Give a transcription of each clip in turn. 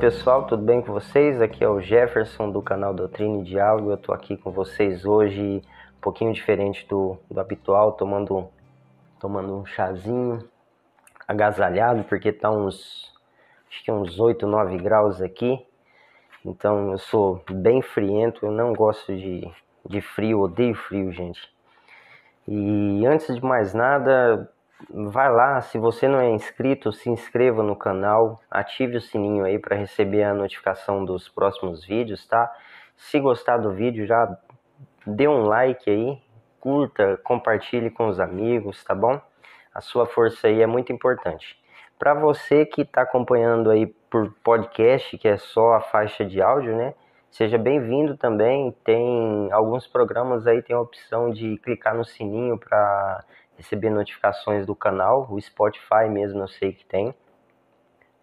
pessoal, tudo bem com vocês? Aqui é o Jefferson do canal Doutrina e Diálogo. Eu tô aqui com vocês hoje, um pouquinho diferente do, do habitual, tomando, tomando um chazinho, agasalhado, porque tá uns, acho que uns 8, 9 graus aqui. Então eu sou bem friento, eu não gosto de, de frio, odeio frio, gente. E antes de mais nada, vai lá, se você não é inscrito, se inscreva no canal, ative o sininho aí para receber a notificação dos próximos vídeos, tá? Se gostar do vídeo, já dê um like aí, curta, compartilhe com os amigos, tá bom? A sua força aí é muito importante. Para você que está acompanhando aí por podcast, que é só a faixa de áudio, né? Seja bem-vindo também. Tem alguns programas aí tem a opção de clicar no sininho para receber notificações do canal. O Spotify mesmo eu sei que tem.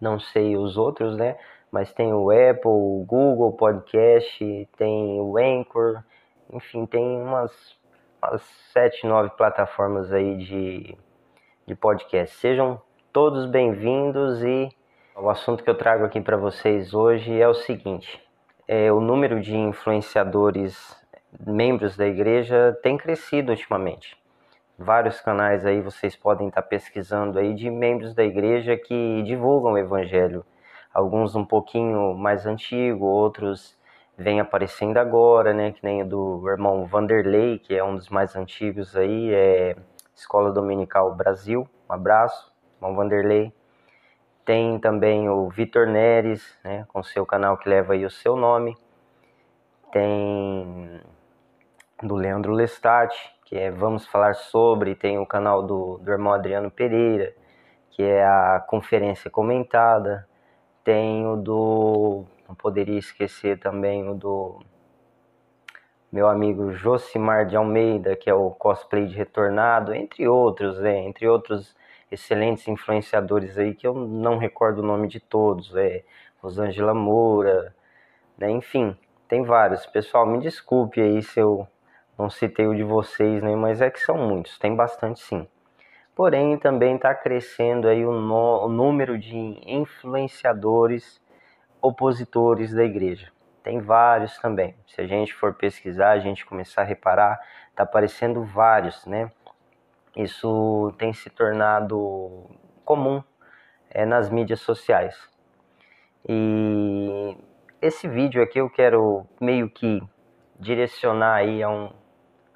Não sei os outros, né? Mas tem o Apple, o Google Podcast, tem o Anchor, enfim, tem umas, umas 7, 9 plataformas aí de, de podcast. Sejam todos bem-vindos e o assunto que eu trago aqui para vocês hoje é o seguinte: é, o número de influenciadores, membros da igreja, tem crescido ultimamente vários canais aí vocês podem estar pesquisando aí de membros da igreja que divulgam o evangelho. Alguns um pouquinho mais antigo, outros vêm aparecendo agora, né? Que nem do irmão Vanderlei, que é um dos mais antigos aí, é Escola Dominical Brasil. Um abraço, irmão Vanderlei. Tem também o Vitor Neres, né, com seu canal que leva aí o seu nome. Tem do Leandro Lestat, que é Vamos Falar Sobre, tem o canal do, do irmão Adriano Pereira, que é a conferência comentada, tem o do, não poderia esquecer também o do meu amigo Josimar de Almeida, que é o cosplay de retornado, entre outros, né? entre outros excelentes influenciadores aí que eu não recordo o nome de todos, é Rosângela Moura, né? enfim, tem vários. Pessoal, me desculpe aí se eu não citei o de vocês, né? Mas é que são muitos, tem bastante sim. Porém, também está crescendo aí o, no, o número de influenciadores opositores da igreja. Tem vários também. Se a gente for pesquisar, a gente começar a reparar, está aparecendo vários, né? Isso tem se tornado comum é, nas mídias sociais. E esse vídeo aqui eu quero meio que direcionar aí a um,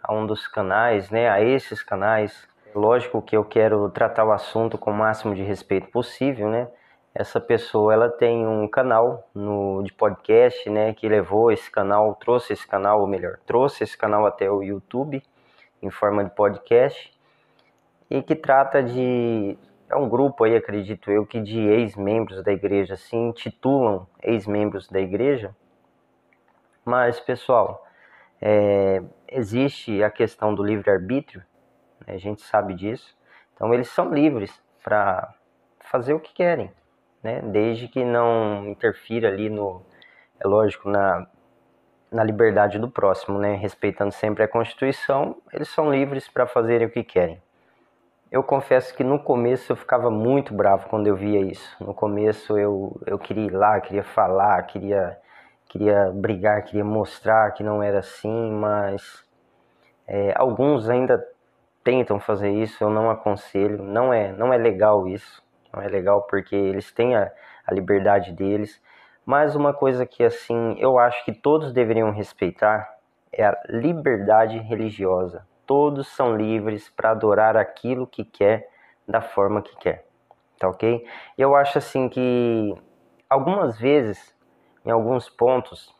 a um dos canais, né, a esses canais. Lógico que eu quero tratar o assunto com o máximo de respeito possível, né? Essa pessoa, ela tem um canal no de podcast, né, que levou esse canal, trouxe esse canal, ou melhor, trouxe esse canal até o YouTube em forma de podcast e que trata de é um grupo aí, acredito eu, que de ex-membros da igreja se intitulam ex-membros da igreja. Mas, pessoal, é, existe a questão do livre-arbítrio, né, a gente sabe disso. Então, eles são livres para fazer o que querem, né, desde que não interfira ali no, é lógico, na, na liberdade do próximo, né, respeitando sempre a Constituição, eles são livres para fazerem o que querem. Eu confesso que no começo eu ficava muito bravo quando eu via isso. No começo eu, eu queria ir lá, queria falar, queria queria brigar, queria mostrar que não era assim, mas é, alguns ainda tentam fazer isso, eu não aconselho, não é, não é legal isso, não é legal porque eles têm a, a liberdade deles, mas uma coisa que assim eu acho que todos deveriam respeitar é a liberdade religiosa. Todos são livres para adorar aquilo que quer, da forma que quer, tá ok? Eu acho assim que algumas vezes em alguns pontos,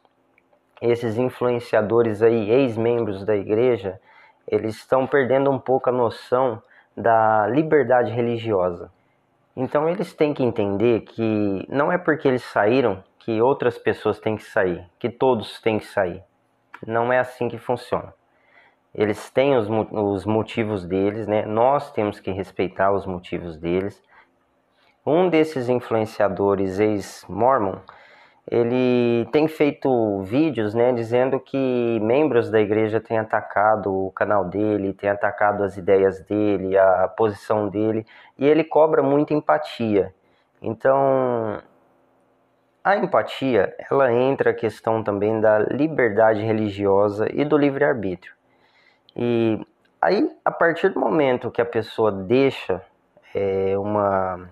esses influenciadores aí, ex-membros da igreja, eles estão perdendo um pouco a noção da liberdade religiosa. Então eles têm que entender que não é porque eles saíram que outras pessoas têm que sair, que todos têm que sair. Não é assim que funciona. Eles têm os, os motivos deles, né? Nós temos que respeitar os motivos deles. Um desses influenciadores ex-mormon, ele tem feito vídeos, né, dizendo que membros da igreja têm atacado o canal dele, têm atacado as ideias dele, a posição dele, e ele cobra muita empatia. Então, a empatia, ela entra a questão também da liberdade religiosa e do livre-arbítrio. E aí, a partir do momento que a pessoa deixa é, uma,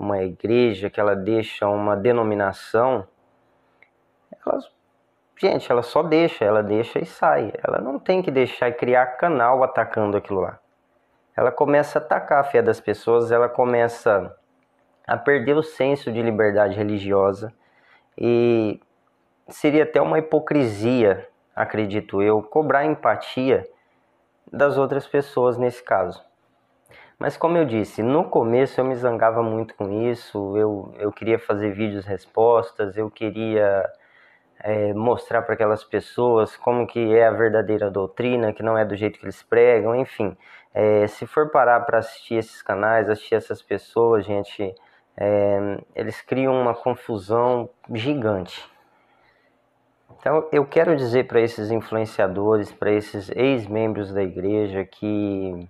uma igreja, que ela deixa uma denominação, ela, gente, ela só deixa, ela deixa e sai. Ela não tem que deixar e criar canal atacando aquilo lá. Ela começa a atacar a fé das pessoas, ela começa a perder o senso de liberdade religiosa e seria até uma hipocrisia, acredito eu, cobrar empatia das outras pessoas nesse caso. Mas como eu disse, no começo eu me zangava muito com isso, eu, eu queria fazer vídeos respostas, eu queria é, mostrar para aquelas pessoas como que é a verdadeira doutrina, que não é do jeito que eles pregam, enfim. É, se for parar para assistir esses canais, assistir essas pessoas, gente, é, eles criam uma confusão gigante. Então, eu quero dizer para esses influenciadores, para esses ex-membros da igreja, que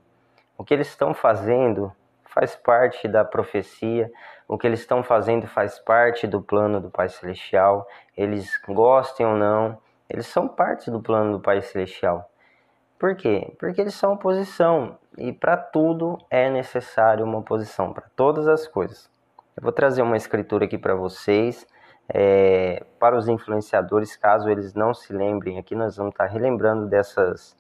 o que eles estão fazendo faz parte da profecia, o que eles estão fazendo faz parte do plano do Pai Celestial, eles gostem ou não, eles são parte do plano do Pai Celestial. Por quê? Porque eles são oposição e para tudo é necessário uma oposição, para todas as coisas. Eu vou trazer uma escritura aqui para vocês, é, para os influenciadores, caso eles não se lembrem aqui, nós vamos estar relembrando dessas,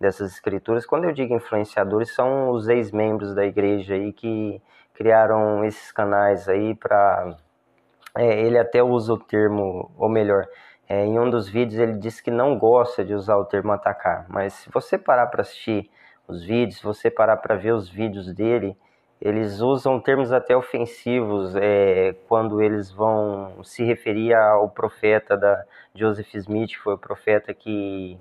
dessas escrituras. Quando eu digo influenciadores, são os ex-membros da igreja aí que criaram esses canais aí para. É, ele até usa o termo, ou melhor, é, em um dos vídeos ele diz que não gosta de usar o termo atacar, mas se você parar para assistir os vídeos, se você parar para ver os vídeos dele, eles usam termos até ofensivos é, quando eles vão se referir ao profeta da Joseph Smith, que foi o profeta que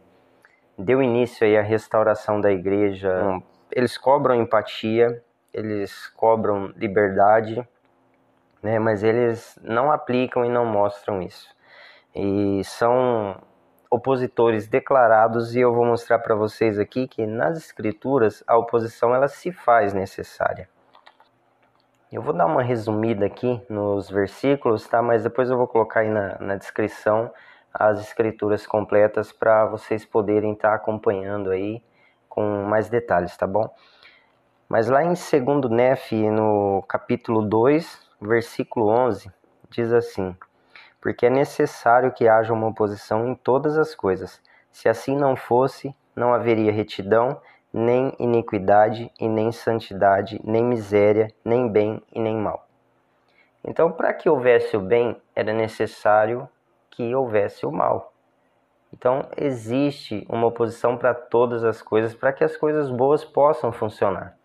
deu início aí à restauração da igreja. Eles cobram empatia, eles cobram liberdade, né, mas eles não aplicam e não mostram isso. E são opositores declarados e eu vou mostrar para vocês aqui que nas escrituras a oposição ela se faz necessária. Eu vou dar uma resumida aqui nos versículos, tá? Mas depois eu vou colocar aí na, na descrição as escrituras completas para vocês poderem estar tá acompanhando aí com mais detalhes, tá bom? Mas lá em 2 Nef, no capítulo 2, versículo 11, diz assim: Porque é necessário que haja uma oposição em todas as coisas. Se assim não fosse, não haveria retidão, nem iniquidade e nem santidade, nem miséria, nem bem e nem mal. Então, para que houvesse o bem, era necessário que houvesse o mal. Então, existe uma oposição para todas as coisas, para que as coisas boas possam funcionar.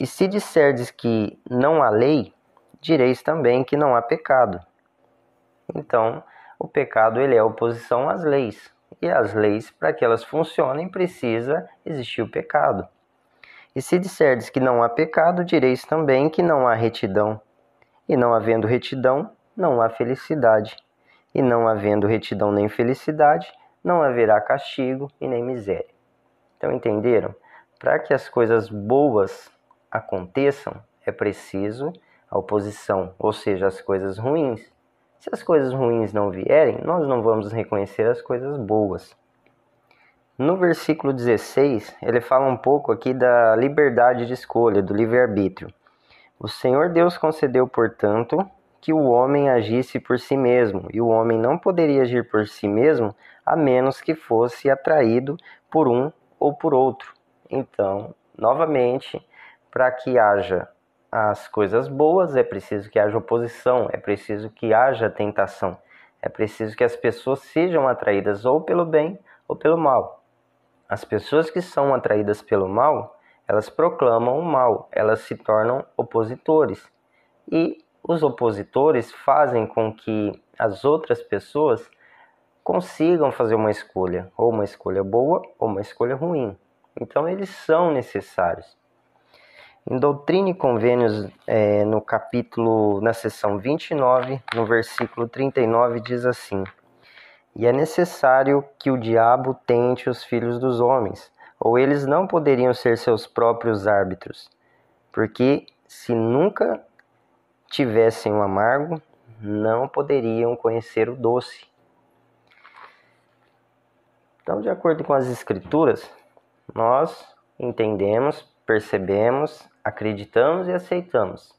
E se disserdes que não há lei, direis também que não há pecado. Então, o pecado ele é oposição às leis e as leis, para que elas funcionem, precisa existir o pecado. E se disserdes que não há pecado, direis também que não há retidão. E não havendo retidão, não há felicidade. E não havendo retidão nem felicidade, não haverá castigo e nem miséria. Então, entenderam? Para que as coisas boas aconteçam, é preciso a oposição, ou seja, as coisas ruins. Se as coisas ruins não vierem, nós não vamos reconhecer as coisas boas. No versículo 16, ele fala um pouco aqui da liberdade de escolha, do livre-arbítrio. O Senhor Deus concedeu, portanto, que o homem agisse por si mesmo, e o homem não poderia agir por si mesmo a menos que fosse atraído por um ou por outro. Então, novamente, para que haja as coisas boas, é preciso que haja oposição, é preciso que haja tentação, é preciso que as pessoas sejam atraídas ou pelo bem ou pelo mal. As pessoas que são atraídas pelo mal, elas proclamam o mal, elas se tornam opositores. E os opositores fazem com que as outras pessoas consigam fazer uma escolha, ou uma escolha boa ou uma escolha ruim. Então eles são necessários. Em Doutrina e Convênios, é, no capítulo, na seção 29, no versículo 39, diz assim: E é necessário que o diabo tente os filhos dos homens, ou eles não poderiam ser seus próprios árbitros, porque se nunca tivessem o amargo, não poderiam conhecer o doce. Então, de acordo com as Escrituras, nós entendemos, percebemos, acreditamos e aceitamos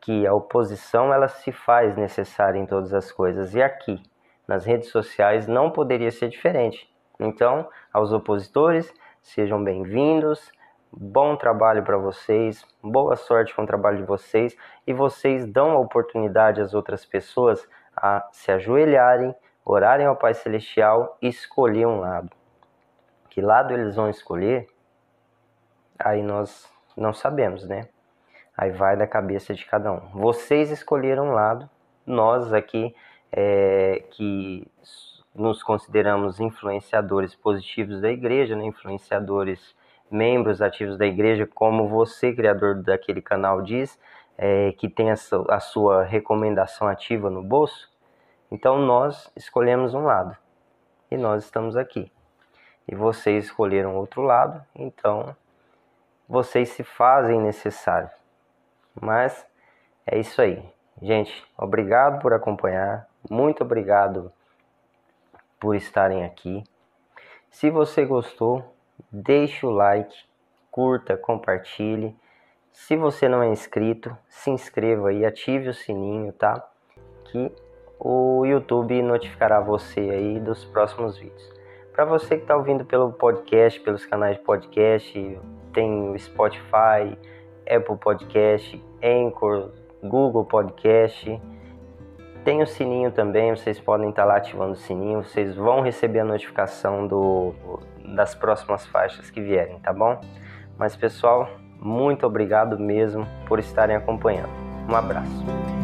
que a oposição ela se faz necessária em todas as coisas e aqui nas redes sociais não poderia ser diferente. Então, aos opositores, sejam bem-vindos, bom trabalho para vocês, boa sorte com o trabalho de vocês e vocês dão a oportunidade às outras pessoas a se ajoelharem orarem ao Pai Celestial e escolher um lado. Que lado eles vão escolher? Aí nós não sabemos, né? Aí vai da cabeça de cada um. Vocês escolheram um lado, nós aqui é, que nos consideramos influenciadores positivos da igreja, né? influenciadores, membros ativos da igreja, como você, criador daquele canal, diz, é, que tem a, a sua recomendação ativa no bolso, então nós escolhemos um lado e nós estamos aqui. E vocês escolheram outro lado, então vocês se fazem necessário. Mas é isso aí. Gente, obrigado por acompanhar. Muito obrigado por estarem aqui. Se você gostou, deixe o like, curta, compartilhe. Se você não é inscrito, se inscreva e ative o sininho, tá? Que o YouTube notificará você aí dos próximos vídeos. Para você que está ouvindo pelo podcast, pelos canais de podcast, tem o Spotify, Apple Podcast, Anchor, Google Podcast. Tem o sininho também, vocês podem estar tá lá ativando o sininho, vocês vão receber a notificação do, das próximas faixas que vierem, tá bom? Mas pessoal, muito obrigado mesmo por estarem acompanhando. Um abraço.